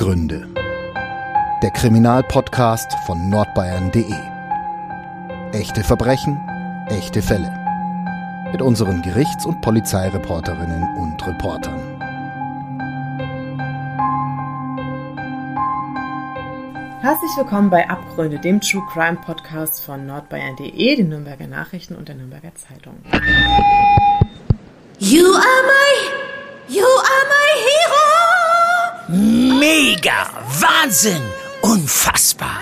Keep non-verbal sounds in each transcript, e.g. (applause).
Abgründe. Der Kriminalpodcast von nordbayern.de. Echte Verbrechen, echte Fälle. Mit unseren Gerichts- und Polizeireporterinnen und Reportern. Herzlich willkommen bei Abgründe, dem True Crime Podcast von nordbayern.de, den Nürnberger Nachrichten und der Nürnberger Zeitung. Mega! Wahnsinn! Unfassbar!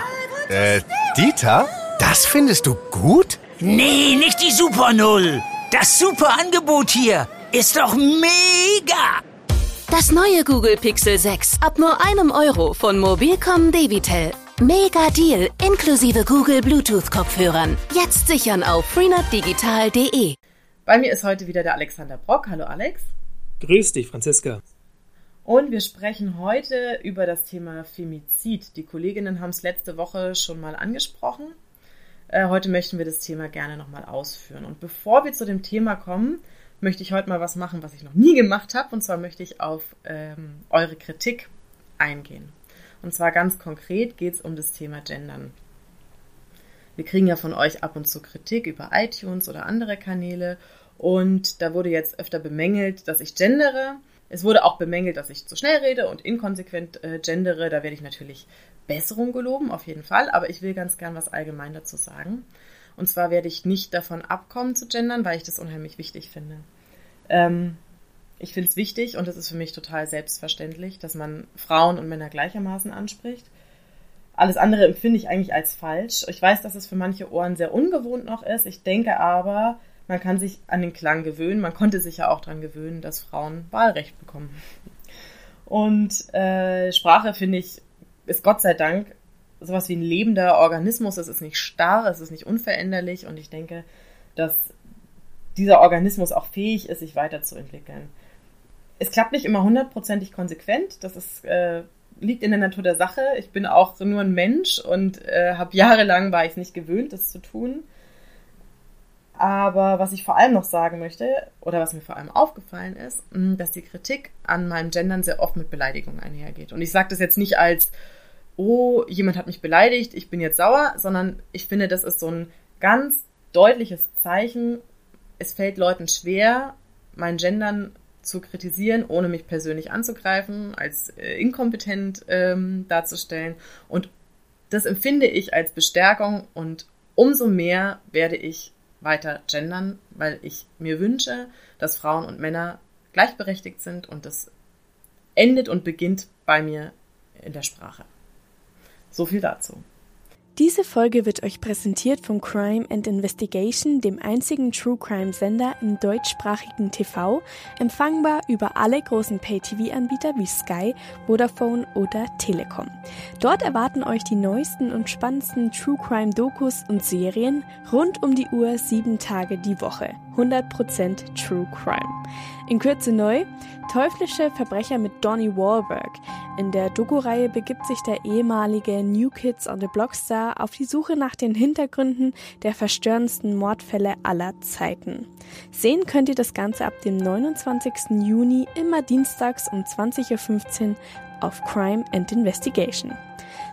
Äh, Dieter? Das findest du gut? Nee, nicht die Super Null. Das super Angebot hier ist doch mega! Das neue Google Pixel 6 ab nur einem Euro von Mobilcom Debitel. Mega Deal inklusive Google Bluetooth Kopfhörern. Jetzt sichern auf freenetdigital.de. Bei mir ist heute wieder der Alexander Brock. Hallo Alex. Grüß dich, Franziska. Und wir sprechen heute über das Thema Femizid. Die Kolleginnen haben es letzte Woche schon mal angesprochen. Äh, heute möchten wir das Thema gerne nochmal ausführen. Und bevor wir zu dem Thema kommen, möchte ich heute mal was machen, was ich noch nie gemacht habe. Und zwar möchte ich auf ähm, eure Kritik eingehen. Und zwar ganz konkret geht es um das Thema Gendern. Wir kriegen ja von euch ab und zu Kritik über iTunes oder andere Kanäle. Und da wurde jetzt öfter bemängelt, dass ich gendere. Es wurde auch bemängelt, dass ich zu schnell rede und inkonsequent äh, gendere. Da werde ich natürlich Besserung geloben, auf jeden Fall. Aber ich will ganz gern was allgemein dazu sagen. Und zwar werde ich nicht davon abkommen zu gendern, weil ich das unheimlich wichtig finde. Ähm, ich finde es wichtig und es ist für mich total selbstverständlich, dass man Frauen und Männer gleichermaßen anspricht. Alles andere empfinde ich eigentlich als falsch. Ich weiß, dass es für manche Ohren sehr ungewohnt noch ist. Ich denke aber, man kann sich an den Klang gewöhnen. Man konnte sich ja auch daran gewöhnen, dass Frauen Wahlrecht bekommen. Und äh, Sprache, finde ich, ist Gott sei Dank sowas wie ein lebender Organismus. Es ist nicht starr, es ist nicht unveränderlich und ich denke, dass dieser Organismus auch fähig ist, sich weiterzuentwickeln. Es klappt nicht immer hundertprozentig konsequent. Das ist, äh, liegt in der Natur der Sache. Ich bin auch nur ein Mensch und äh, habe jahrelang war ich es nicht gewöhnt, das zu tun. Aber was ich vor allem noch sagen möchte, oder was mir vor allem aufgefallen ist, dass die Kritik an meinem Gendern sehr oft mit Beleidigungen einhergeht. Und ich sage das jetzt nicht als, oh, jemand hat mich beleidigt, ich bin jetzt sauer, sondern ich finde, das ist so ein ganz deutliches Zeichen. Es fällt Leuten schwer, mein Gendern zu kritisieren, ohne mich persönlich anzugreifen, als äh, inkompetent ähm, darzustellen. Und das empfinde ich als Bestärkung und umso mehr werde ich weiter gendern, weil ich mir wünsche, dass Frauen und Männer gleichberechtigt sind und das endet und beginnt bei mir in der Sprache. So viel dazu. Diese Folge wird euch präsentiert von Crime and Investigation, dem einzigen True Crime Sender im deutschsprachigen TV, empfangbar über alle großen Pay-TV-Anbieter wie Sky, Vodafone oder Telekom. Dort erwarten euch die neuesten und spannendsten True Crime Dokus und Serien rund um die Uhr sieben Tage die Woche. 100% True Crime. In Kürze neu, Teuflische Verbrecher mit Donnie Wahlberg. In der Doku-Reihe begibt sich der ehemalige New Kids on the Block Star auf die Suche nach den Hintergründen der verstörendsten Mordfälle aller Zeiten. Sehen könnt ihr das Ganze ab dem 29. Juni immer dienstags um 20.15 Uhr auf Crime and Investigation.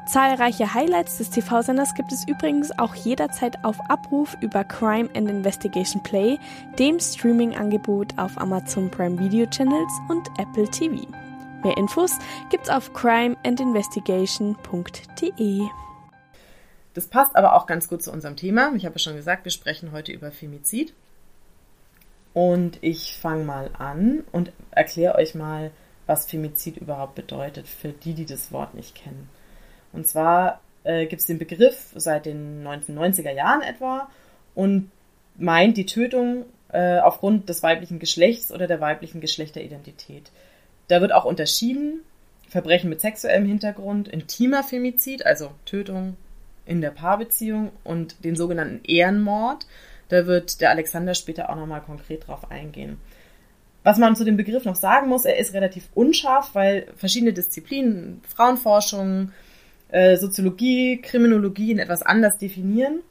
Zahlreiche Highlights des TV-Senders gibt es übrigens auch jederzeit auf Abruf über Crime and Investigation Play, dem Streaming-Angebot auf Amazon Prime Video Channels und Apple TV. Mehr Infos gibt's auf crimeandinvestigation.de. Das passt aber auch ganz gut zu unserem Thema. Ich habe schon gesagt, wir sprechen heute über Femizid. Und ich fange mal an und erkläre euch mal, was Femizid überhaupt bedeutet, für die, die das Wort nicht kennen. Und zwar äh, gibt es den Begriff seit den 1990er Jahren etwa und meint die Tötung äh, aufgrund des weiblichen Geschlechts oder der weiblichen Geschlechteridentität. Da wird auch unterschieden Verbrechen mit sexuellem Hintergrund, intimer Femizid, also Tötung in der Paarbeziehung und den sogenannten Ehrenmord. Da wird der Alexander später auch nochmal konkret drauf eingehen. Was man zu dem Begriff noch sagen muss, er ist relativ unscharf, weil verschiedene Disziplinen, Frauenforschung, äh, Soziologie, Kriminologie in etwas anders definieren.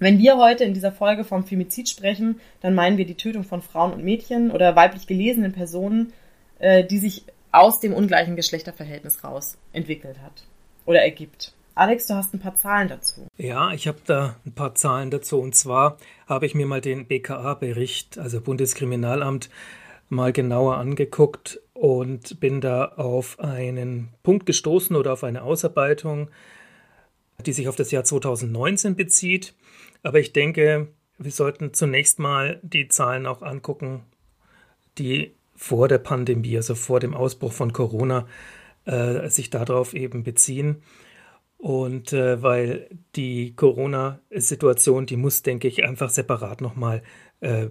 Wenn wir heute in dieser Folge vom Femizid sprechen, dann meinen wir die Tötung von Frauen und Mädchen oder weiblich gelesenen Personen, äh, die sich aus dem ungleichen Geschlechterverhältnis raus entwickelt hat oder ergibt. Alex, du hast ein paar Zahlen dazu. Ja, ich habe da ein paar Zahlen dazu. Und zwar habe ich mir mal den BKA-Bericht, also Bundeskriminalamt, mal genauer angeguckt und bin da auf einen Punkt gestoßen oder auf eine Ausarbeitung, die sich auf das Jahr 2019 bezieht. Aber ich denke, wir sollten zunächst mal die Zahlen auch angucken, die vor der Pandemie, also vor dem Ausbruch von Corona, äh, sich darauf eben beziehen. Und äh, weil die Corona-Situation, die muss, denke ich, einfach separat nochmal äh,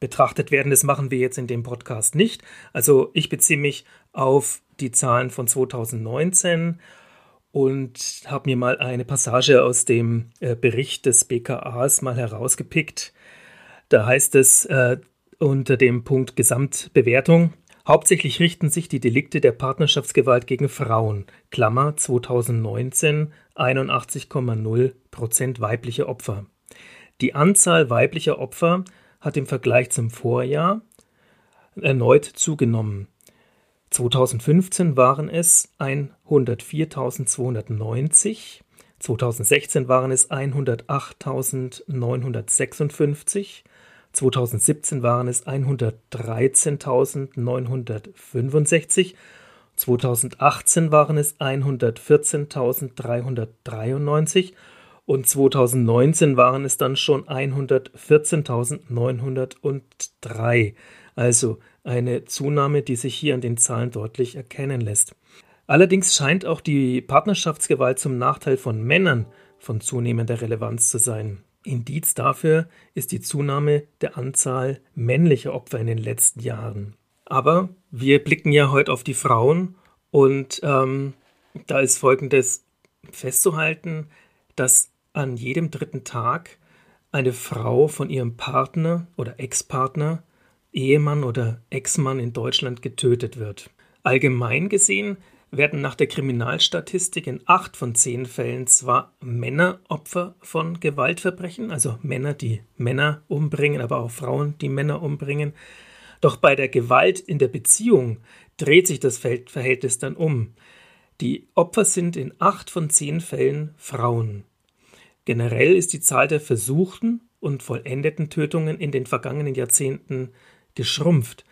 betrachtet werden. Das machen wir jetzt in dem Podcast nicht. Also ich beziehe mich auf die Zahlen von 2019 und habe mir mal eine Passage aus dem äh, Bericht des BKAs mal herausgepickt. Da heißt es äh, unter dem Punkt Gesamtbewertung, Hauptsächlich richten sich die Delikte der Partnerschaftsgewalt gegen Frauen (Klammer 2019 81,0 Prozent weibliche Opfer). Die Anzahl weiblicher Opfer hat im Vergleich zum Vorjahr erneut zugenommen. 2015 waren es 104.290, 2016 waren es 108.956 2017 waren es 113.965, 2018 waren es 114.393 und 2019 waren es dann schon 114.903. Also eine Zunahme, die sich hier an den Zahlen deutlich erkennen lässt. Allerdings scheint auch die Partnerschaftsgewalt zum Nachteil von Männern von zunehmender Relevanz zu sein. Indiz dafür ist die Zunahme der Anzahl männlicher Opfer in den letzten Jahren. Aber wir blicken ja heute auf die Frauen und ähm, da ist Folgendes festzuhalten, dass an jedem dritten Tag eine Frau von ihrem Partner oder Ex-Partner, Ehemann oder Ex-Mann in Deutschland getötet wird. Allgemein gesehen werden nach der Kriminalstatistik in acht von zehn Fällen zwar Männer Opfer von Gewaltverbrechen, also Männer, die Männer umbringen, aber auch Frauen, die Männer umbringen. Doch bei der Gewalt in der Beziehung dreht sich das Verhältnis dann um. Die Opfer sind in acht von zehn Fällen Frauen. Generell ist die Zahl der versuchten und vollendeten Tötungen in den vergangenen Jahrzehnten geschrumpft.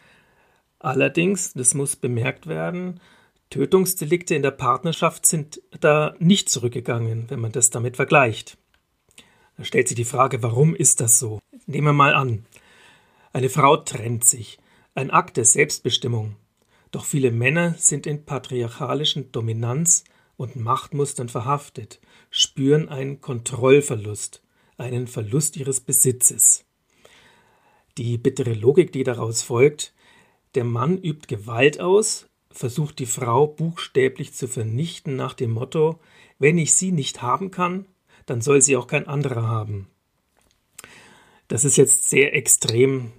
Allerdings, das muss bemerkt werden, Tötungsdelikte in der Partnerschaft sind da nicht zurückgegangen, wenn man das damit vergleicht. Da stellt sich die Frage, warum ist das so? Nehmen wir mal an. Eine Frau trennt sich, ein Akt der Selbstbestimmung. Doch viele Männer sind in patriarchalischen Dominanz und Machtmustern verhaftet, spüren einen Kontrollverlust, einen Verlust ihres Besitzes. Die bittere Logik, die daraus folgt, der Mann übt Gewalt aus, versucht die Frau buchstäblich zu vernichten nach dem Motto, wenn ich sie nicht haben kann, dann soll sie auch kein anderer haben. Das ist jetzt sehr extrem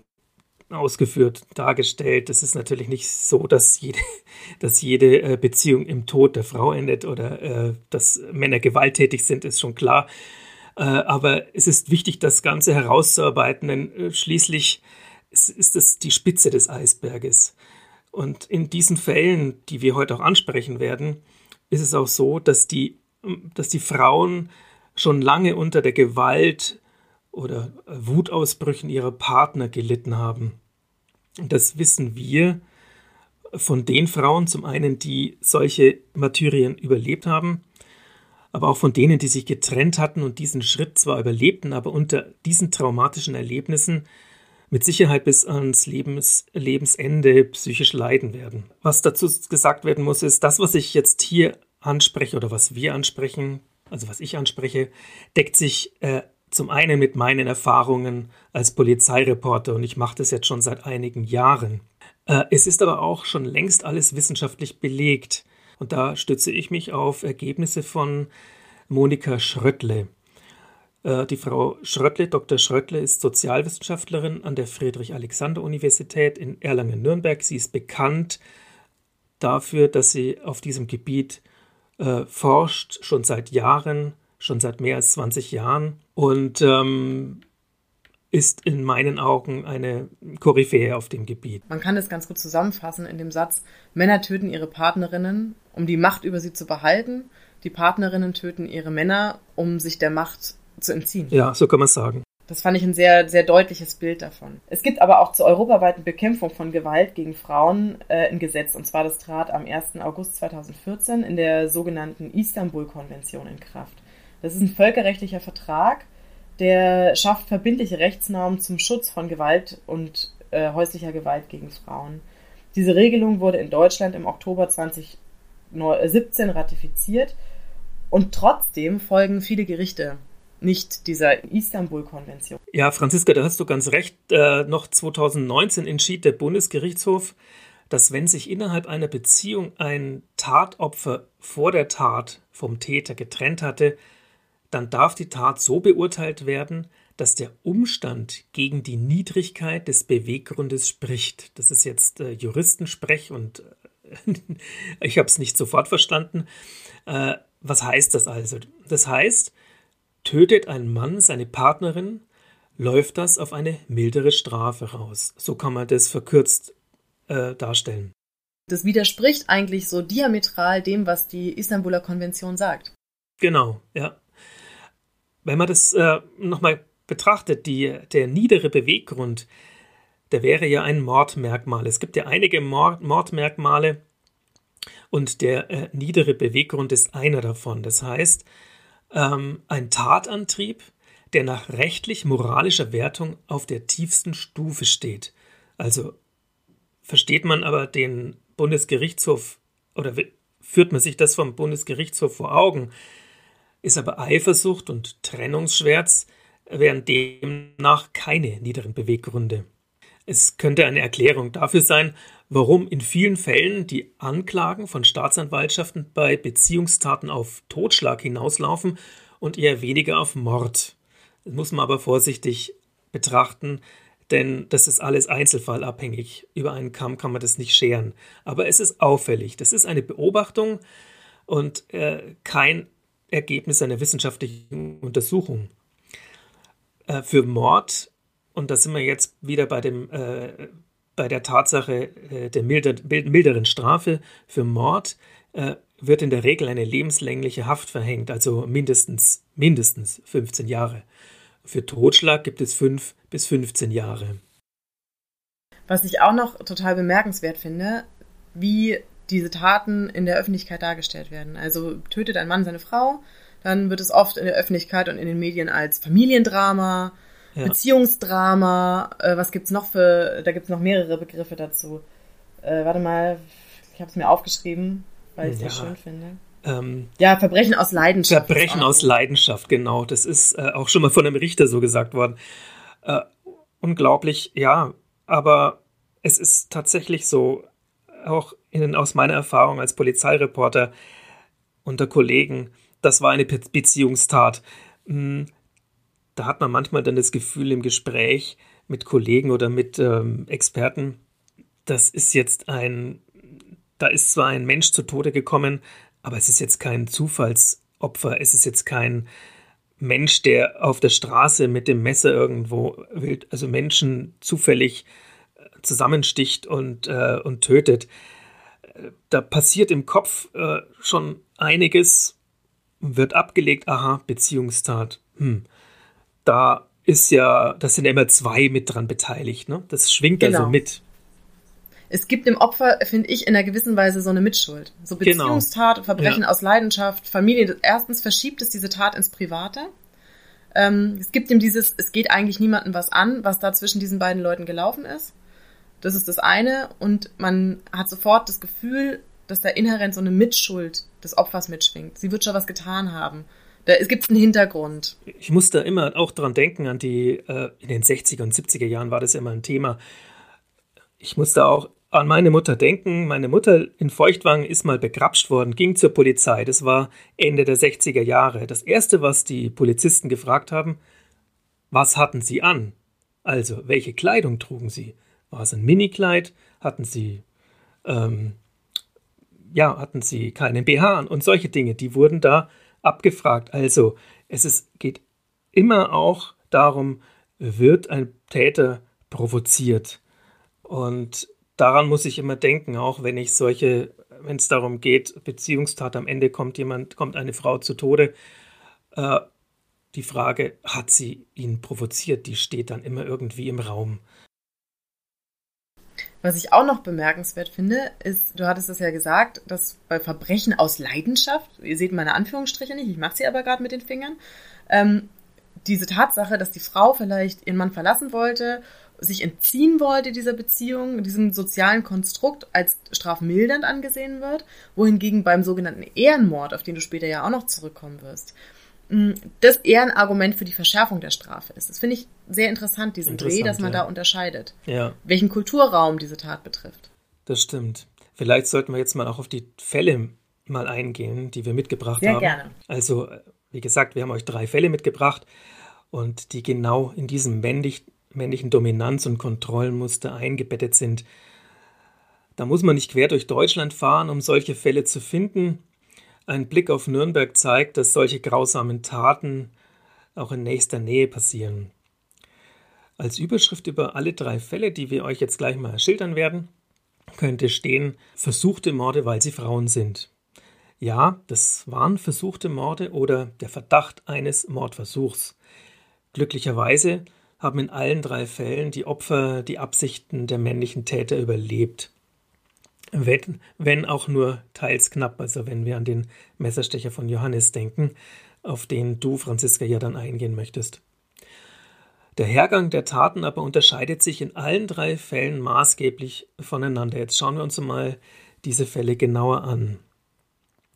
ausgeführt dargestellt. Es ist natürlich nicht so, dass jede, (laughs) dass jede äh, Beziehung im Tod der Frau endet oder äh, dass Männer gewalttätig sind, ist schon klar. Äh, aber es ist wichtig, das Ganze herauszuarbeiten, denn äh, schließlich ist es die Spitze des Eisberges. Und in diesen Fällen, die wir heute auch ansprechen werden, ist es auch so, dass die, dass die Frauen schon lange unter der Gewalt oder Wutausbrüchen ihrer Partner gelitten haben. Das wissen wir von den Frauen, zum einen, die solche Martyrien überlebt haben, aber auch von denen, die sich getrennt hatten und diesen Schritt zwar überlebten, aber unter diesen traumatischen Erlebnissen mit Sicherheit bis ans Lebens, Lebensende psychisch leiden werden. Was dazu gesagt werden muss, ist, das, was ich jetzt hier anspreche oder was wir ansprechen, also was ich anspreche, deckt sich äh, zum einen mit meinen Erfahrungen als Polizeireporter und ich mache das jetzt schon seit einigen Jahren. Äh, es ist aber auch schon längst alles wissenschaftlich belegt und da stütze ich mich auf Ergebnisse von Monika Schröttle. Äh, die Frau Schröttle, Dr. Schröttle, ist Sozialwissenschaftlerin an der Friedrich-Alexander-Universität in Erlangen-Nürnberg. Sie ist bekannt dafür, dass sie auf diesem Gebiet äh, forscht, schon seit Jahren, schon seit mehr als 20 Jahren. Und ähm, ist in meinen Augen eine Koryphäe auf dem Gebiet. Man kann es ganz gut zusammenfassen in dem Satz, Männer töten ihre Partnerinnen, um die Macht über sie zu behalten, die Partnerinnen töten ihre Männer, um sich der Macht zu entziehen. Ja, so kann man sagen. Das fand ich ein sehr, sehr deutliches Bild davon. Es gibt aber auch zur europaweiten Bekämpfung von Gewalt gegen Frauen äh, ein Gesetz, und zwar das trat am 1. August 2014 in der sogenannten Istanbul-Konvention in Kraft. Das ist ein völkerrechtlicher Vertrag, der schafft verbindliche Rechtsnormen zum Schutz von Gewalt und äh, häuslicher Gewalt gegen Frauen. Diese Regelung wurde in Deutschland im Oktober 2017 ratifiziert und trotzdem folgen viele Gerichte nicht dieser Istanbul-Konvention. Ja, Franziska, da hast du ganz recht. Äh, noch 2019 entschied der Bundesgerichtshof, dass wenn sich innerhalb einer Beziehung ein Tatopfer vor der Tat vom Täter getrennt hatte, dann darf die Tat so beurteilt werden, dass der Umstand gegen die Niedrigkeit des Beweggrundes spricht. Das ist jetzt äh, Juristensprech und äh, (laughs) ich habe es nicht sofort verstanden. Äh, was heißt das also? Das heißt, tötet ein Mann seine Partnerin, läuft das auf eine mildere Strafe raus. So kann man das verkürzt äh, darstellen. Das widerspricht eigentlich so diametral dem, was die Istanbuler Konvention sagt. Genau, ja. Wenn man das äh, nochmal betrachtet, die, der niedere Beweggrund, der wäre ja ein Mordmerkmal. Es gibt ja einige Mord, Mordmerkmale und der äh, niedere Beweggrund ist einer davon. Das heißt, ähm, ein Tatantrieb, der nach rechtlich-moralischer Wertung auf der tiefsten Stufe steht. Also versteht man aber den Bundesgerichtshof oder führt man sich das vom Bundesgerichtshof vor Augen, ist aber Eifersucht und Trennungsschmerz wären demnach keine niederen Beweggründe. Es könnte eine Erklärung dafür sein, warum in vielen Fällen die Anklagen von Staatsanwaltschaften bei Beziehungstaten auf Totschlag hinauslaufen und eher weniger auf Mord. Das muss man aber vorsichtig betrachten, denn das ist alles einzelfallabhängig. Über einen Kamm kann man das nicht scheren. Aber es ist auffällig. Das ist eine Beobachtung und äh, kein Ergebnis einer wissenschaftlichen Untersuchung. Äh, für Mord, und da sind wir jetzt wieder bei, dem, äh, bei der Tatsache äh, der milder, milderen Strafe, für Mord äh, wird in der Regel eine lebenslängliche Haft verhängt, also mindestens, mindestens 15 Jahre. Für Totschlag gibt es 5 bis 15 Jahre. Was ich auch noch total bemerkenswert finde, wie diese Taten in der Öffentlichkeit dargestellt werden. Also tötet ein Mann seine Frau, dann wird es oft in der Öffentlichkeit und in den Medien als Familiendrama, ja. Beziehungsdrama, äh, was gibt's noch für, da gibt's noch mehrere Begriffe dazu. Äh, warte mal, ich habe es mir aufgeschrieben, weil ich es ja. schön finde. Ähm, ja, Verbrechen aus Leidenschaft. Verbrechen aus Leidenschaft, genau. Das ist äh, auch schon mal von einem Richter so gesagt worden. Äh, unglaublich, ja, aber es ist tatsächlich so, auch in, aus meiner Erfahrung als Polizeireporter unter Kollegen, das war eine Beziehungstat. Hm, da hat man manchmal dann das Gefühl im Gespräch mit Kollegen oder mit ähm, Experten, das ist jetzt ein, da ist zwar ein Mensch zu Tode gekommen, aber es ist jetzt kein Zufallsopfer, es ist jetzt kein Mensch, der auf der Straße mit dem Messer irgendwo wild, also Menschen zufällig zusammensticht und, äh, und tötet. Da passiert im Kopf äh, schon einiges, wird abgelegt, aha, Beziehungstat. Hm. Da ist ja, das sind ja immer zwei mit dran beteiligt, ne? Das schwingt genau. also mit. Es gibt dem Opfer, finde ich, in einer gewissen Weise so eine Mitschuld. So genau. Beziehungstat, genau. Verbrechen ja. aus Leidenschaft, Familie. Erstens verschiebt es diese Tat ins Private. Ähm, es gibt ihm dieses, es geht eigentlich niemandem was an, was da zwischen diesen beiden Leuten gelaufen ist. Das ist das eine. Und man hat sofort das Gefühl, dass da inhärent so eine Mitschuld des Opfers mitschwingt. Sie wird schon was getan haben. Da gibt es einen Hintergrund. Ich muss da immer auch dran denken, an die, äh, in den 60er und 70er Jahren war das immer ein Thema. Ich muss da auch an meine Mutter denken. Meine Mutter in Feuchtwangen ist mal begrapscht worden, ging zur Polizei. Das war Ende der 60er Jahre. Das erste, was die Polizisten gefragt haben, was hatten sie an? Also, welche Kleidung trugen sie? War es ein Minikleid? Hatten sie, ähm, ja, hatten sie keinen BH an? Und solche Dinge, die wurden da abgefragt. Also, es ist, geht immer auch darum, wird ein Täter provoziert. Und daran muss ich immer denken, auch wenn ich solche, wenn es darum geht, Beziehungstat, am Ende kommt jemand, kommt eine Frau zu Tode. Äh, die Frage, hat sie ihn provoziert, die steht dann immer irgendwie im Raum. Was ich auch noch bemerkenswert finde, ist, du hattest es ja gesagt, dass bei Verbrechen aus Leidenschaft, ihr seht meine Anführungsstriche nicht, ich mache sie aber gerade mit den Fingern, ähm, diese Tatsache, dass die Frau vielleicht ihren Mann verlassen wollte, sich entziehen wollte dieser Beziehung, diesem sozialen Konstrukt als strafmildernd angesehen wird, wohingegen beim sogenannten Ehrenmord, auf den du später ja auch noch zurückkommen wirst, das eher ein Argument für die Verschärfung der Strafe ist. Das finde ich sehr interessant, diesen interessant, Dreh, dass man ja. da unterscheidet, ja. welchen Kulturraum diese Tat betrifft. Das stimmt. Vielleicht sollten wir jetzt mal auch auf die Fälle mal eingehen, die wir mitgebracht sehr haben. Sehr gerne. Also, wie gesagt, wir haben euch drei Fälle mitgebracht und die genau in diesem männlich, männlichen Dominanz- und Kontrollmuster eingebettet sind. Da muss man nicht quer durch Deutschland fahren, um solche Fälle zu finden. Ein Blick auf Nürnberg zeigt, dass solche grausamen Taten auch in nächster Nähe passieren. Als Überschrift über alle drei Fälle, die wir euch jetzt gleich mal schildern werden, könnte stehen versuchte Morde, weil sie Frauen sind. Ja, das waren versuchte Morde oder der Verdacht eines Mordversuchs. Glücklicherweise haben in allen drei Fällen die Opfer die Absichten der männlichen Täter überlebt. Wenn, wenn auch nur teils knapp, also wenn wir an den Messerstecher von Johannes denken, auf den du, Franziska, ja dann eingehen möchtest. Der Hergang der Taten aber unterscheidet sich in allen drei Fällen maßgeblich voneinander. Jetzt schauen wir uns mal diese Fälle genauer an.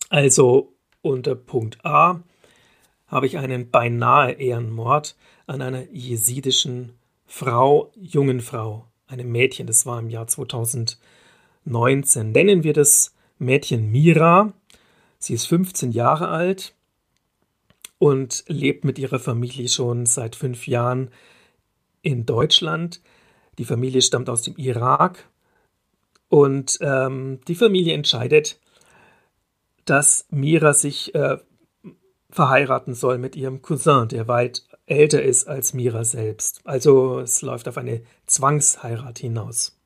Also unter Punkt A habe ich einen beinahe Ehrenmord an einer jesidischen Frau, jungen Frau, einem Mädchen, das war im Jahr 2019. Nennen wir das Mädchen Mira. Sie ist 15 Jahre alt und lebt mit ihrer Familie schon seit fünf Jahren in Deutschland. Die Familie stammt aus dem Irak und ähm, die Familie entscheidet, dass Mira sich äh, verheiraten soll mit ihrem Cousin, der weit älter ist als Mira selbst. Also es läuft auf eine Zwangsheirat hinaus.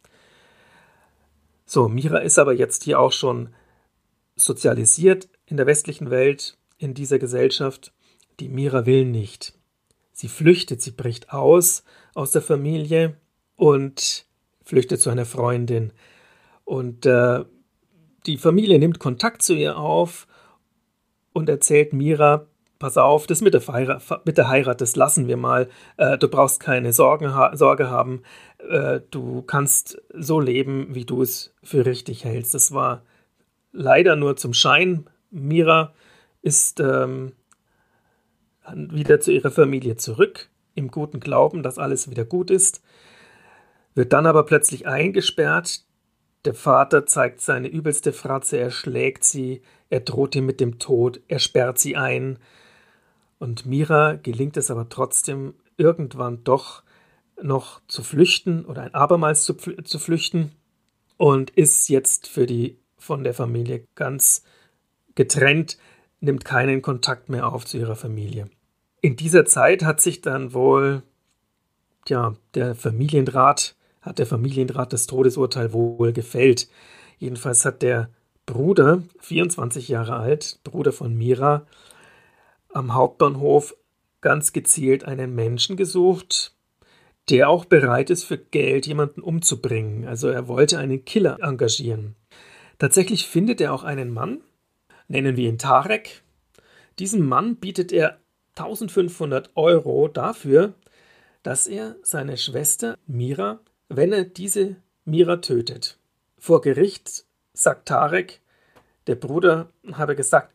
So, Mira ist aber jetzt hier auch schon sozialisiert in der westlichen Welt, in dieser Gesellschaft. Die Mira will nicht. Sie flüchtet, sie bricht aus aus der Familie und flüchtet zu einer Freundin. Und äh, die Familie nimmt Kontakt zu ihr auf und erzählt Mira, pass auf, das mit der, Heirat, mit der Heirat, das lassen wir mal. Äh, du brauchst keine Sorgen ha Sorge haben. Äh, du kannst so leben, wie du es für richtig hältst. Das war leider nur zum Schein. Mira ist ähm, wieder zu ihrer Familie zurück, im guten Glauben, dass alles wieder gut ist, wird dann aber plötzlich eingesperrt. Der Vater zeigt seine übelste Fratze, er schlägt sie, er droht ihm mit dem Tod, er sperrt sie ein. Und Mira gelingt es aber trotzdem, irgendwann doch noch zu flüchten oder ein abermals zu, zu flüchten und ist jetzt für die von der Familie ganz getrennt, nimmt keinen Kontakt mehr auf zu ihrer Familie. In dieser Zeit hat sich dann wohl ja, der Familienrat hat der Familienrat das Todesurteil wohl gefällt. Jedenfalls hat der Bruder, 24 Jahre alt, Bruder von Mira, am Hauptbahnhof ganz gezielt einen Menschen gesucht, der auch bereit ist, für Geld jemanden umzubringen. Also er wollte einen Killer engagieren. Tatsächlich findet er auch einen Mann, nennen wir ihn Tarek. Diesem Mann bietet er 1500 Euro dafür, dass er seine Schwester Mira wenn er diese Mira tötet. Vor Gericht sagt Tarek, der Bruder habe gesagt,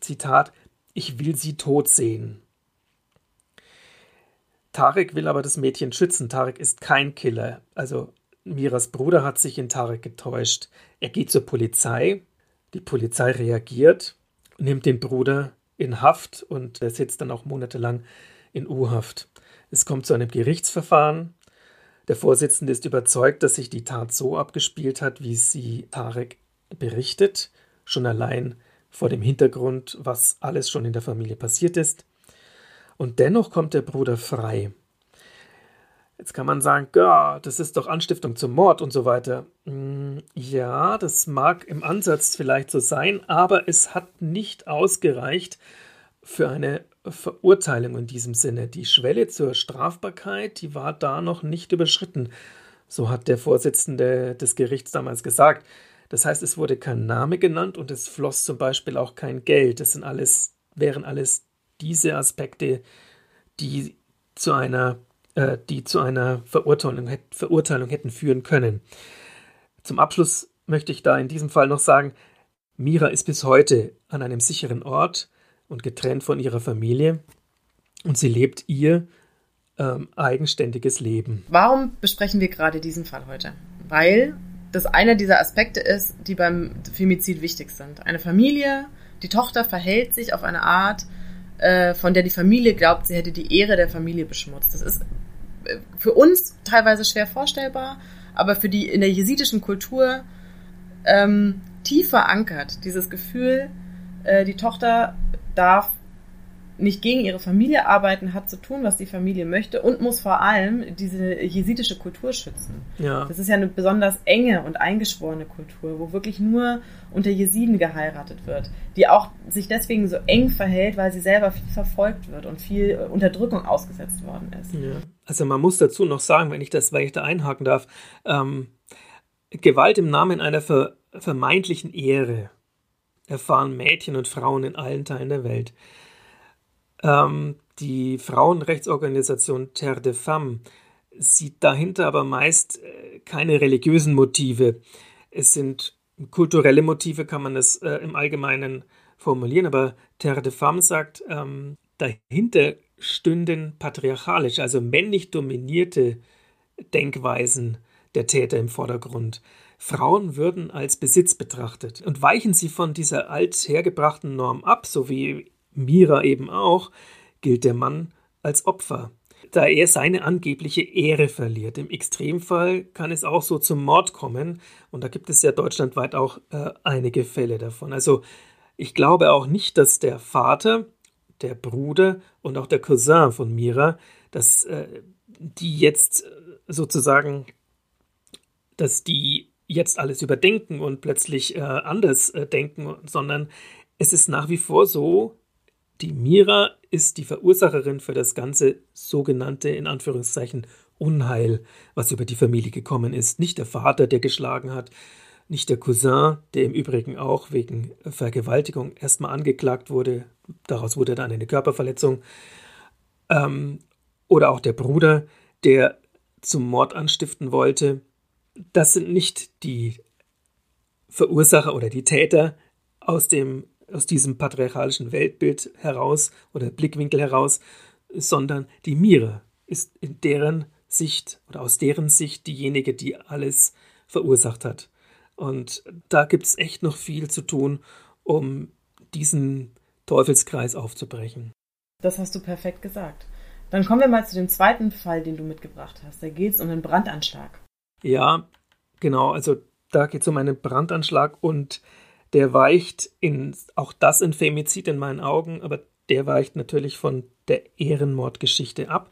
Zitat, ich will sie tot sehen. Tarek will aber das Mädchen schützen. Tarek ist kein Killer. Also Miras Bruder hat sich in Tarek getäuscht. Er geht zur Polizei. Die Polizei reagiert, nimmt den Bruder in Haft und er sitzt dann auch monatelang in U-Haft. Es kommt zu einem Gerichtsverfahren. Der Vorsitzende ist überzeugt, dass sich die Tat so abgespielt hat, wie sie Tarek berichtet, schon allein vor dem Hintergrund, was alles schon in der Familie passiert ist. Und dennoch kommt der Bruder frei. Jetzt kann man sagen, das ist doch Anstiftung zum Mord und so weiter. Hm, ja, das mag im Ansatz vielleicht so sein, aber es hat nicht ausgereicht für eine Verurteilung in diesem Sinne. Die Schwelle zur Strafbarkeit, die war da noch nicht überschritten. So hat der Vorsitzende des Gerichts damals gesagt. Das heißt, es wurde kein Name genannt und es floss zum Beispiel auch kein Geld. Das sind alles, wären alles diese Aspekte, die zu einer, äh, die zu einer Verurteilung, Verurteilung hätten führen können. Zum Abschluss möchte ich da in diesem Fall noch sagen, Mira ist bis heute an einem sicheren Ort und getrennt von ihrer Familie und sie lebt ihr ähm, eigenständiges Leben. Warum besprechen wir gerade diesen Fall heute? Weil das einer dieser Aspekte ist, die beim Femizid wichtig sind. Eine Familie, die Tochter verhält sich auf eine Art, äh, von der die Familie glaubt, sie hätte die Ehre der Familie beschmutzt. Das ist äh, für uns teilweise schwer vorstellbar, aber für die in der jesidischen Kultur ähm, tief verankert. Dieses Gefühl, äh, die Tochter darf nicht gegen ihre Familie arbeiten, hat zu tun, was die Familie möchte und muss vor allem diese jesidische Kultur schützen. Ja. Das ist ja eine besonders enge und eingeschworene Kultur, wo wirklich nur unter Jesiden geheiratet wird, die auch sich deswegen so eng verhält, weil sie selber viel verfolgt wird und viel Unterdrückung ausgesetzt worden ist. Ja. Also man muss dazu noch sagen, wenn ich das, weil ich da einhaken darf, ähm, Gewalt im Namen einer ver vermeintlichen Ehre erfahren Mädchen und Frauen in allen Teilen der Welt. Ähm, die Frauenrechtsorganisation Terre de Femme sieht dahinter aber meist äh, keine religiösen Motive. Es sind kulturelle Motive, kann man es äh, im Allgemeinen formulieren, aber Terre de Femme sagt, ähm, dahinter stünden patriarchalisch, also männlich dominierte Denkweisen der Täter im Vordergrund. Frauen würden als Besitz betrachtet. Und weichen sie von dieser althergebrachten Norm ab, so wie Mira eben auch, gilt der Mann als Opfer, da er seine angebliche Ehre verliert. Im Extremfall kann es auch so zum Mord kommen und da gibt es ja deutschlandweit auch äh, einige Fälle davon. Also ich glaube auch nicht, dass der Vater, der Bruder und auch der Cousin von Mira, dass äh, die jetzt sozusagen, dass die jetzt alles überdenken und plötzlich äh, anders äh, denken, sondern es ist nach wie vor so, die Mira ist die Verursacherin für das ganze sogenannte, in Anführungszeichen, Unheil, was über die Familie gekommen ist. Nicht der Vater, der geschlagen hat, nicht der Cousin, der im Übrigen auch wegen Vergewaltigung erstmal angeklagt wurde. Daraus wurde dann eine Körperverletzung. Ähm, oder auch der Bruder, der zum Mord anstiften wollte. Das sind nicht die Verursacher oder die Täter aus dem aus diesem patriarchalischen Weltbild heraus oder Blickwinkel heraus, sondern die Mira ist in deren Sicht oder aus deren Sicht diejenige, die alles verursacht hat. Und da gibt es echt noch viel zu tun, um diesen Teufelskreis aufzubrechen. Das hast du perfekt gesagt. Dann kommen wir mal zu dem zweiten Fall, den du mitgebracht hast. Da geht es um einen Brandanschlag. Ja, genau. Also da geht es um einen Brandanschlag und der weicht in, auch das in Femizid in meinen Augen, aber der weicht natürlich von der Ehrenmordgeschichte ab.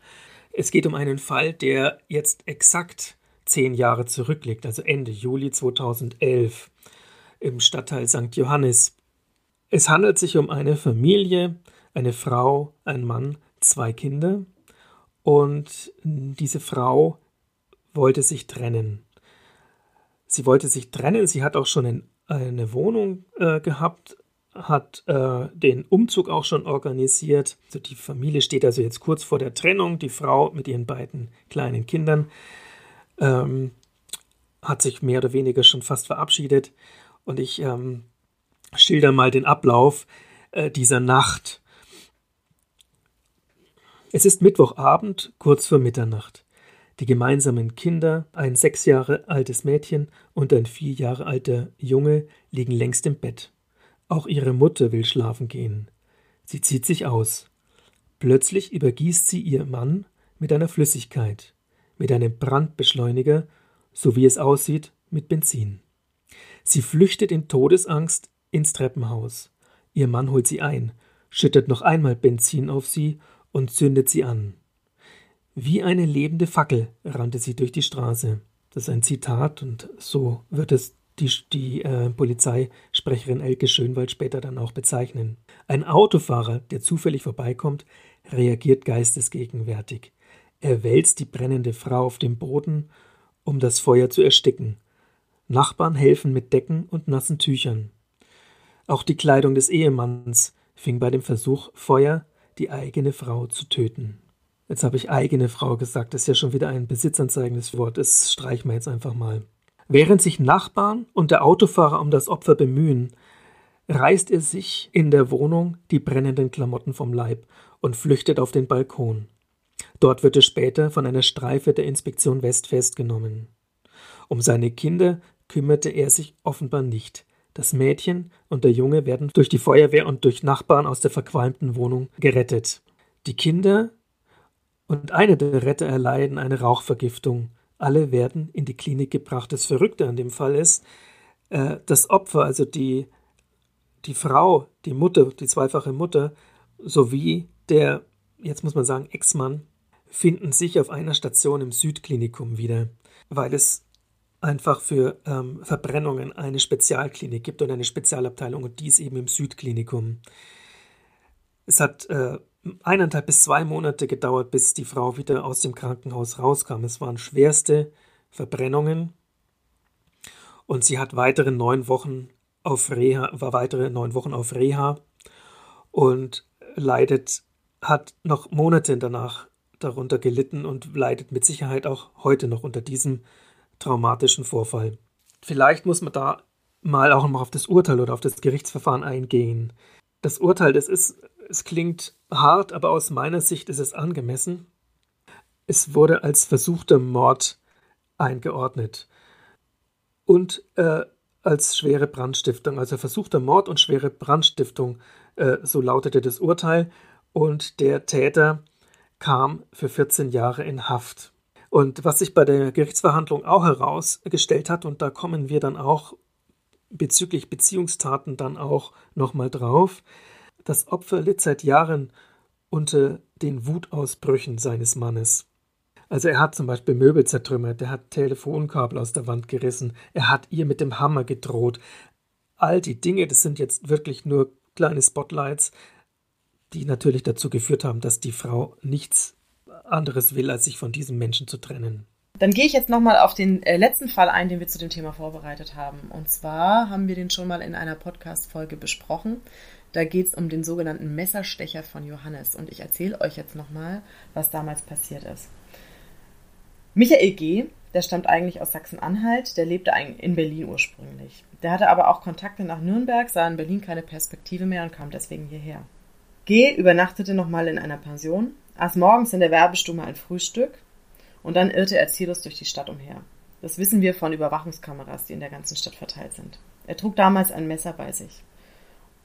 Es geht um einen Fall, der jetzt exakt zehn Jahre zurückliegt, also Ende Juli 2011 im Stadtteil St. Johannes. Es handelt sich um eine Familie, eine Frau, ein Mann, zwei Kinder und diese Frau wollte sich trennen. Sie wollte sich trennen, sie hat auch schon einen eine Wohnung äh, gehabt, hat äh, den Umzug auch schon organisiert. Also die Familie steht also jetzt kurz vor der Trennung. Die Frau mit ihren beiden kleinen Kindern ähm, hat sich mehr oder weniger schon fast verabschiedet. Und ich ähm, schilder mal den Ablauf äh, dieser Nacht. Es ist Mittwochabend, kurz vor Mitternacht. Die gemeinsamen Kinder, ein sechs Jahre altes Mädchen und ein vier Jahre alter Junge, liegen längst im Bett. Auch ihre Mutter will schlafen gehen. Sie zieht sich aus. Plötzlich übergießt sie ihr Mann mit einer Flüssigkeit, mit einem Brandbeschleuniger, so wie es aussieht, mit Benzin. Sie flüchtet in Todesangst ins Treppenhaus. Ihr Mann holt sie ein, schüttet noch einmal Benzin auf sie und zündet sie an. Wie eine lebende Fackel rannte sie durch die Straße. Das ist ein Zitat und so wird es die, die äh, Polizeisprecherin Elke Schönwald später dann auch bezeichnen. Ein Autofahrer, der zufällig vorbeikommt, reagiert geistesgegenwärtig. Er wälzt die brennende Frau auf den Boden, um das Feuer zu ersticken. Nachbarn helfen mit Decken und nassen Tüchern. Auch die Kleidung des Ehemanns fing bei dem Versuch Feuer, die eigene Frau zu töten. Jetzt habe ich eigene Frau gesagt, das ist ja schon wieder ein besitzanzeigendes Wort, das streichen wir jetzt einfach mal. Während sich Nachbarn und der Autofahrer um das Opfer bemühen, reißt er sich in der Wohnung die brennenden Klamotten vom Leib und flüchtet auf den Balkon. Dort wird er später von einer Streife der Inspektion West festgenommen. Um seine Kinder kümmerte er sich offenbar nicht. Das Mädchen und der Junge werden durch die Feuerwehr und durch Nachbarn aus der verqualmten Wohnung gerettet. Die Kinder und eine der Retter erleiden eine Rauchvergiftung. Alle werden in die Klinik gebracht. Das Verrückte an dem Fall ist, äh, das Opfer, also die, die Frau, die Mutter, die zweifache Mutter, sowie der, jetzt muss man sagen, Ex-Mann, finden sich auf einer Station im Südklinikum wieder, weil es einfach für ähm, Verbrennungen eine Spezialklinik gibt und eine Spezialabteilung und die ist eben im Südklinikum. Es hat äh, eineinhalb bis zwei Monate gedauert, bis die Frau wieder aus dem Krankenhaus rauskam. Es waren schwerste Verbrennungen und sie hat weitere neun Wochen auf Reha, war weitere neun Wochen auf Reha und leidet, hat noch Monate danach darunter gelitten und leidet mit Sicherheit auch heute noch unter diesem traumatischen Vorfall. Vielleicht muss man da mal auch noch auf das Urteil oder auf das Gerichtsverfahren eingehen. Das Urteil, das ist es klingt hart, aber aus meiner Sicht ist es angemessen. Es wurde als versuchter Mord eingeordnet und äh, als schwere Brandstiftung, also versuchter Mord und schwere Brandstiftung, äh, so lautete das Urteil. Und der Täter kam für 14 Jahre in Haft. Und was sich bei der Gerichtsverhandlung auch herausgestellt hat, und da kommen wir dann auch bezüglich Beziehungstaten dann auch nochmal drauf, das Opfer litt seit Jahren unter den Wutausbrüchen seines Mannes. Also er hat zum Beispiel Möbel zertrümmert, er hat Telefonkabel aus der Wand gerissen, er hat ihr mit dem Hammer gedroht. All die Dinge, das sind jetzt wirklich nur kleine Spotlights, die natürlich dazu geführt haben, dass die Frau nichts anderes will, als sich von diesem Menschen zu trennen. Dann gehe ich jetzt nochmal auf den äh, letzten Fall ein, den wir zu dem Thema vorbereitet haben. Und zwar haben wir den schon mal in einer Podcast-Folge besprochen. Da geht es um den sogenannten Messerstecher von Johannes. Und ich erzähle euch jetzt nochmal, was damals passiert ist. Michael G., der stammt eigentlich aus Sachsen-Anhalt, der lebte in Berlin ursprünglich. Der hatte aber auch Kontakte nach Nürnberg, sah in Berlin keine Perspektive mehr und kam deswegen hierher. G. übernachtete nochmal in einer Pension, aß morgens in der Werbestumme ein Frühstück und dann irrte er ziellos durch die Stadt umher. Das wissen wir von Überwachungskameras, die in der ganzen Stadt verteilt sind. Er trug damals ein Messer bei sich.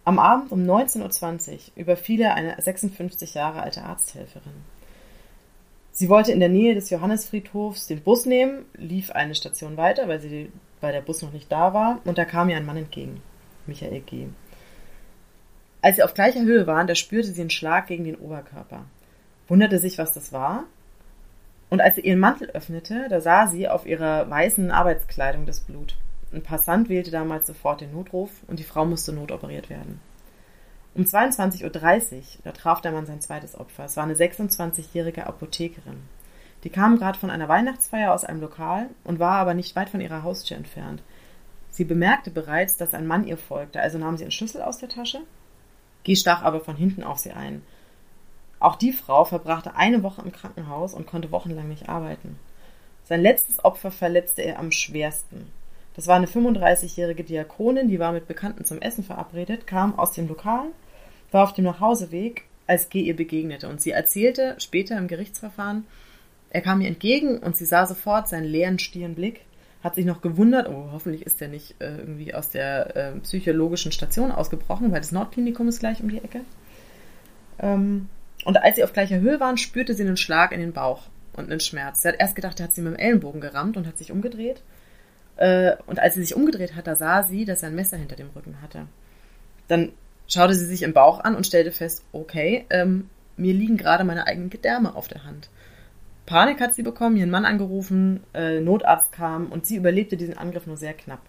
Am Abend um 19.20 Uhr überfiel er eine 56 Jahre alte Arzthelferin. Sie wollte in der Nähe des Johannesfriedhofs den Bus nehmen, lief eine Station weiter, weil, sie, weil der Bus noch nicht da war, und da kam ihr ein Mann entgegen, Michael G. Als sie auf gleicher Höhe waren, da spürte sie einen Schlag gegen den Oberkörper, wunderte sich, was das war, und als sie ihren Mantel öffnete, da sah sie auf ihrer weißen Arbeitskleidung das Blut. Ein Passant wählte damals sofort den Notruf und die Frau musste notoperiert werden. Um 22.30 Uhr, da traf der Mann sein zweites Opfer. Es war eine 26-jährige Apothekerin. Die kam gerade von einer Weihnachtsfeier aus einem Lokal und war aber nicht weit von ihrer Haustür entfernt. Sie bemerkte bereits, dass ein Mann ihr folgte, also nahm sie einen Schlüssel aus der Tasche. G stach aber von hinten auf sie ein. Auch die Frau verbrachte eine Woche im Krankenhaus und konnte wochenlang nicht arbeiten. Sein letztes Opfer verletzte er am schwersten. Das war eine 35-jährige Diakonin, die war mit Bekannten zum Essen verabredet, kam aus dem Lokal, war auf dem Nachhauseweg, als G ihr begegnete. Und sie erzählte später im Gerichtsverfahren, er kam ihr entgegen und sie sah sofort seinen leeren, stieren Blick, hat sich noch gewundert, oh, hoffentlich ist er nicht äh, irgendwie aus der äh, psychologischen Station ausgebrochen, weil das Nordklinikum ist gleich um die Ecke. Ähm, und als sie auf gleicher Höhe waren, spürte sie einen Schlag in den Bauch und einen Schmerz. Sie hat erst gedacht, er hat sie mit dem Ellenbogen gerammt und hat sich umgedreht. Äh, und als sie sich umgedreht hat, da sah sie, dass er ein Messer hinter dem Rücken hatte. Dann schaute sie sich im Bauch an und stellte fest, okay, ähm, mir liegen gerade meine eigenen Gedärme auf der Hand. Panik hat sie bekommen, ihren Mann angerufen, äh, Notarzt kam und sie überlebte diesen Angriff nur sehr knapp.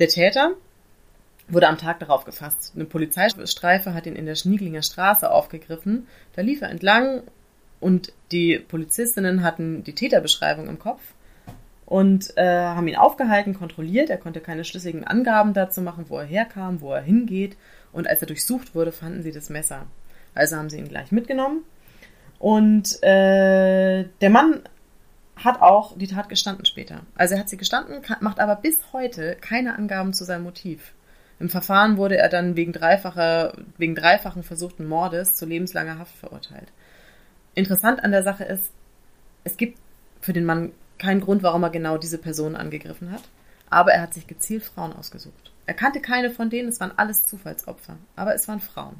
Der Täter wurde am Tag darauf gefasst. Eine Polizeistreife hat ihn in der Schnieglinger Straße aufgegriffen. Da lief er entlang und die Polizistinnen hatten die Täterbeschreibung im Kopf und äh, haben ihn aufgehalten, kontrolliert. Er konnte keine schlüssigen Angaben dazu machen, wo er herkam, wo er hingeht. Und als er durchsucht wurde, fanden sie das Messer. Also haben sie ihn gleich mitgenommen. Und äh, der Mann hat auch die Tat gestanden später. Also er hat sie gestanden, macht aber bis heute keine Angaben zu seinem Motiv. Im Verfahren wurde er dann wegen, dreifacher, wegen dreifachen versuchten Mordes zu lebenslanger Haft verurteilt. Interessant an der Sache ist, es gibt für den Mann keinen Grund, warum er genau diese Person angegriffen hat, aber er hat sich gezielt Frauen ausgesucht. Er kannte keine von denen, es waren alles Zufallsopfer, aber es waren Frauen.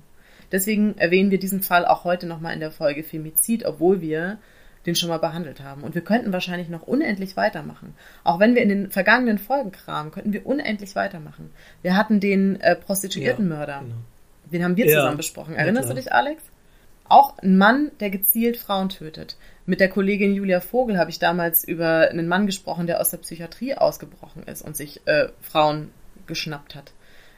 Deswegen erwähnen wir diesen Fall auch heute nochmal in der Folge Femizid, obwohl wir den schon mal behandelt haben. Und wir könnten wahrscheinlich noch unendlich weitermachen. Auch wenn wir in den vergangenen Folgen kramen, könnten wir unendlich weitermachen. Wir hatten den äh, Prostituiertenmörder. Ja, genau. Den haben wir ja, zusammen besprochen. Erinnerst du dich, Alex? Auch ein Mann, der gezielt Frauen tötet. Mit der Kollegin Julia Vogel habe ich damals über einen Mann gesprochen, der aus der Psychiatrie ausgebrochen ist und sich äh, Frauen geschnappt hat.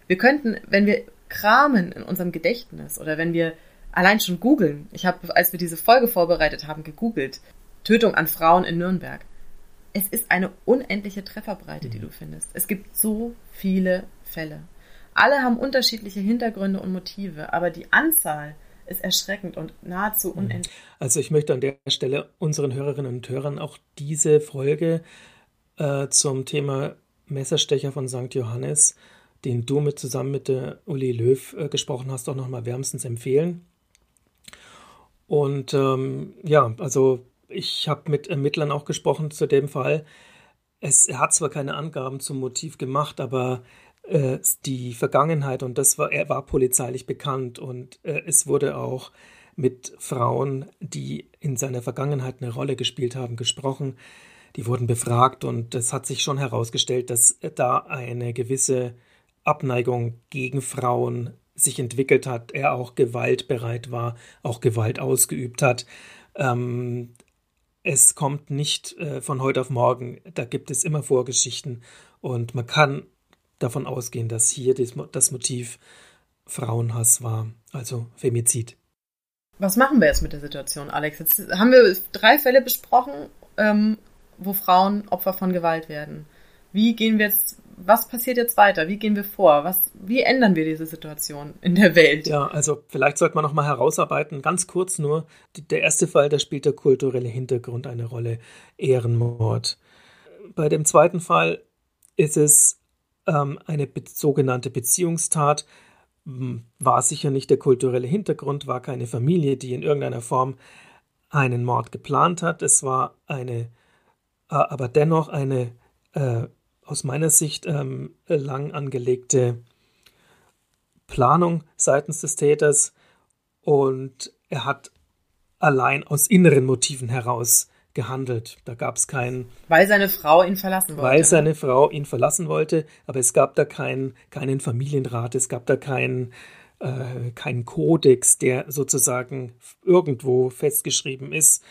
Wir könnten, wenn wir kramen in unserem Gedächtnis oder wenn wir allein schon googeln. Ich habe, als wir diese Folge vorbereitet haben, gegoogelt. Tötung an Frauen in Nürnberg. Es ist eine unendliche Trefferbreite, die du findest. Es gibt so viele Fälle. Alle haben unterschiedliche Hintergründe und Motive, aber die Anzahl ist erschreckend und nahezu mhm. unendlich. Also ich möchte an der Stelle unseren Hörerinnen und Hörern auch diese Folge äh, zum Thema Messerstecher von St. Johannes, den du mit zusammen mit der Uli Löw äh, gesprochen hast, auch nochmal wärmstens empfehlen. Und ähm, ja, also ich habe mit Ermittlern auch gesprochen zu dem Fall. Es, er hat zwar keine Angaben zum Motiv gemacht, aber äh, die Vergangenheit und das war, er war polizeilich bekannt und äh, es wurde auch mit Frauen, die in seiner Vergangenheit eine Rolle gespielt haben, gesprochen. Die wurden befragt und es hat sich schon herausgestellt, dass da eine gewisse Abneigung gegen Frauen sich entwickelt hat, er auch gewaltbereit war, auch Gewalt ausgeübt hat. Ähm, es kommt nicht äh, von heute auf morgen, da gibt es immer Vorgeschichten und man kann davon ausgehen, dass hier das, Motiv Frauenhass war, also Femizid. Was machen wir jetzt mit der Situation, Alex? Jetzt haben wir drei Fälle besprochen, ähm, wo Frauen Opfer von Gewalt werden. Wie gehen wir jetzt was passiert jetzt weiter? Wie gehen wir vor? Was, wie ändern wir diese Situation in der Welt? Ja, also vielleicht sollte man noch mal herausarbeiten, ganz kurz nur, der erste Fall, da spielt der kulturelle Hintergrund eine Rolle, Ehrenmord. Bei dem zweiten Fall ist es ähm, eine be sogenannte Beziehungstat, hm, war sicher nicht der kulturelle Hintergrund, war keine Familie, die in irgendeiner Form einen Mord geplant hat. Es war eine, äh, aber dennoch eine äh, aus meiner Sicht ähm, lang angelegte Planung seitens des Täters und er hat allein aus inneren Motiven heraus gehandelt. Da gab es keinen. Weil seine Frau ihn verlassen wollte. Weil seine Frau ihn verlassen wollte, aber es gab da keinen, keinen Familienrat, es gab da keinen, äh, keinen Kodex, der sozusagen irgendwo festgeschrieben ist,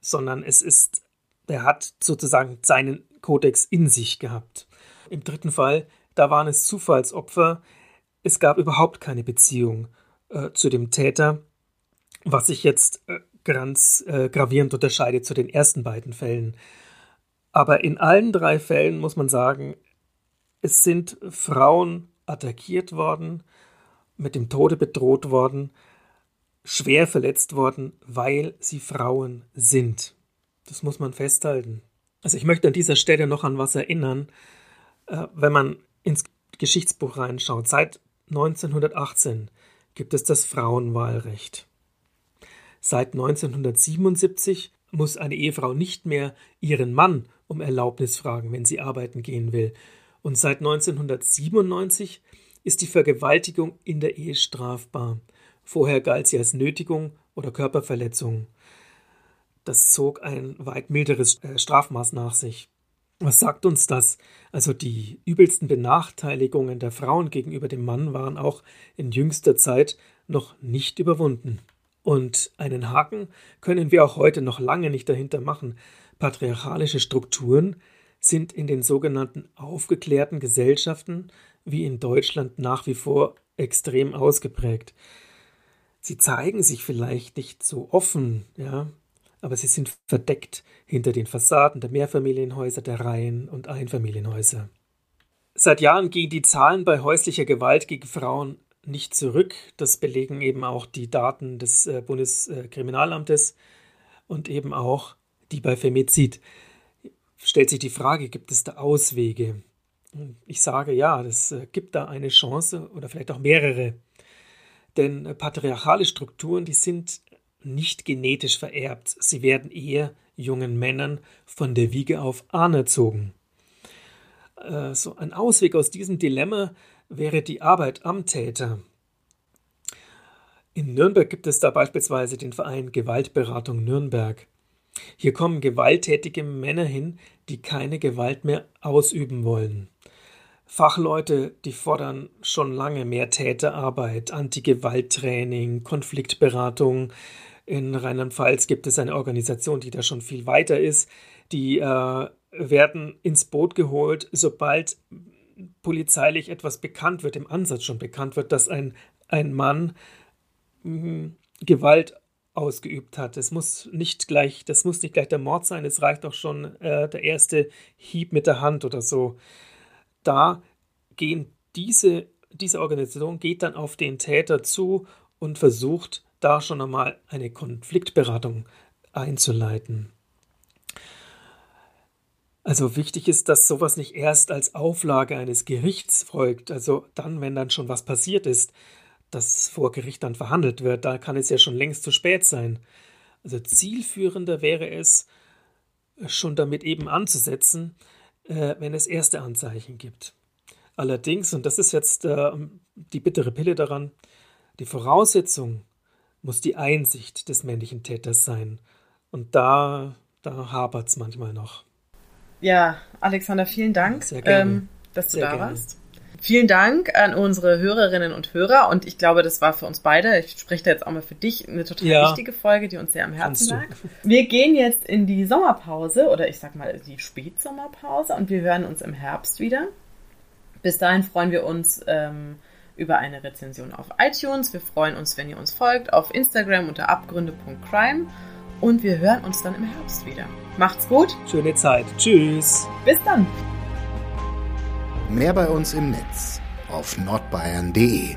sondern es ist, er hat sozusagen seinen Kodex in sich gehabt. Im dritten Fall, da waren es Zufallsopfer. Es gab überhaupt keine Beziehung äh, zu dem Täter, was sich jetzt äh, ganz äh, gravierend unterscheidet zu den ersten beiden Fällen. Aber in allen drei Fällen muss man sagen, es sind Frauen attackiert worden, mit dem Tode bedroht worden, schwer verletzt worden, weil sie Frauen sind. Das muss man festhalten. Also ich möchte an dieser Stelle noch an was erinnern, äh, wenn man ins Geschichtsbuch reinschaut. Seit 1918 gibt es das Frauenwahlrecht. Seit 1977 muss eine Ehefrau nicht mehr ihren Mann um Erlaubnis fragen, wenn sie arbeiten gehen will. Und seit 1997 ist die Vergewaltigung in der Ehe strafbar. Vorher galt sie als Nötigung oder Körperverletzung. Das zog ein weit milderes äh, Strafmaß nach sich. Was sagt uns das? Also die übelsten Benachteiligungen der Frauen gegenüber dem Mann waren auch in jüngster Zeit noch nicht überwunden. Und einen Haken können wir auch heute noch lange nicht dahinter machen. Patriarchalische Strukturen sind in den sogenannten aufgeklärten Gesellschaften wie in Deutschland nach wie vor extrem ausgeprägt. Sie zeigen sich vielleicht nicht so offen, ja, aber sie sind verdeckt hinter den Fassaden der Mehrfamilienhäuser, der Reihen und Einfamilienhäuser. Seit Jahren gehen die Zahlen bei häuslicher Gewalt gegen Frauen nicht zurück. Das belegen eben auch die Daten des äh, Bundeskriminalamtes und eben auch die bei Femizid. Stellt sich die Frage, gibt es da Auswege? Ich sage ja, es äh, gibt da eine Chance oder vielleicht auch mehrere. Denn äh, patriarchale Strukturen, die sind nicht genetisch vererbt. Sie werden eher jungen Männern von der Wiege auf anerzogen. Äh, so ein Ausweg aus diesem Dilemma wäre die Arbeit am Täter. In Nürnberg gibt es da beispielsweise den Verein Gewaltberatung Nürnberg. Hier kommen gewalttätige Männer hin, die keine Gewalt mehr ausüben wollen. Fachleute, die fordern schon lange mehr Täterarbeit, Anti-Gewalt-Training, Konfliktberatung. In Rheinland-Pfalz gibt es eine Organisation, die da schon viel weiter ist. Die äh, werden ins Boot geholt, sobald polizeilich etwas bekannt wird, im Ansatz schon bekannt wird, dass ein, ein Mann mh, hm, Gewalt ausgeübt hat. Es muss nicht gleich, das muss nicht gleich der Mord sein, es reicht auch schon äh, der erste Hieb mit der Hand oder so. Da gehen diese, diese Organisation geht dann auf den Täter zu und versucht da schon einmal eine Konfliktberatung einzuleiten. Also wichtig ist, dass sowas nicht erst als Auflage eines Gerichts folgt, also dann, wenn dann schon was passiert ist, dass vor Gericht dann verhandelt wird, da kann es ja schon längst zu spät sein. Also zielführender wäre es, schon damit eben anzusetzen, äh, wenn es erste Anzeichen gibt. Allerdings, und das ist jetzt äh, die bittere Pille daran, die Voraussetzung muss die Einsicht des männlichen Täters sein. Und da, da hapert es manchmal noch. Ja, Alexander, vielen Dank, ähm, dass du Sehr da gerne. warst. Vielen Dank an unsere Hörerinnen und Hörer und ich glaube, das war für uns beide, ich spreche da jetzt auch mal für dich, eine total Ja. wichtige Folge, die uns sehr am Herzen lag. Wir gehen jetzt in die Sommerpause oder ich sag mal die Spätsommerpause und wir hören uns im Herbst wieder. Bis dahin freuen wir uns ähm, über eine Rezension auf iTunes. Wir freuen uns, wenn ihr uns folgt auf Instagram unter abgründe.crime und wir hören uns dann im Herbst wieder. Macht's gut, Schöne Zeit. Tschüss. bis dann. Mehr bei uns im Netz auf nordbayern.de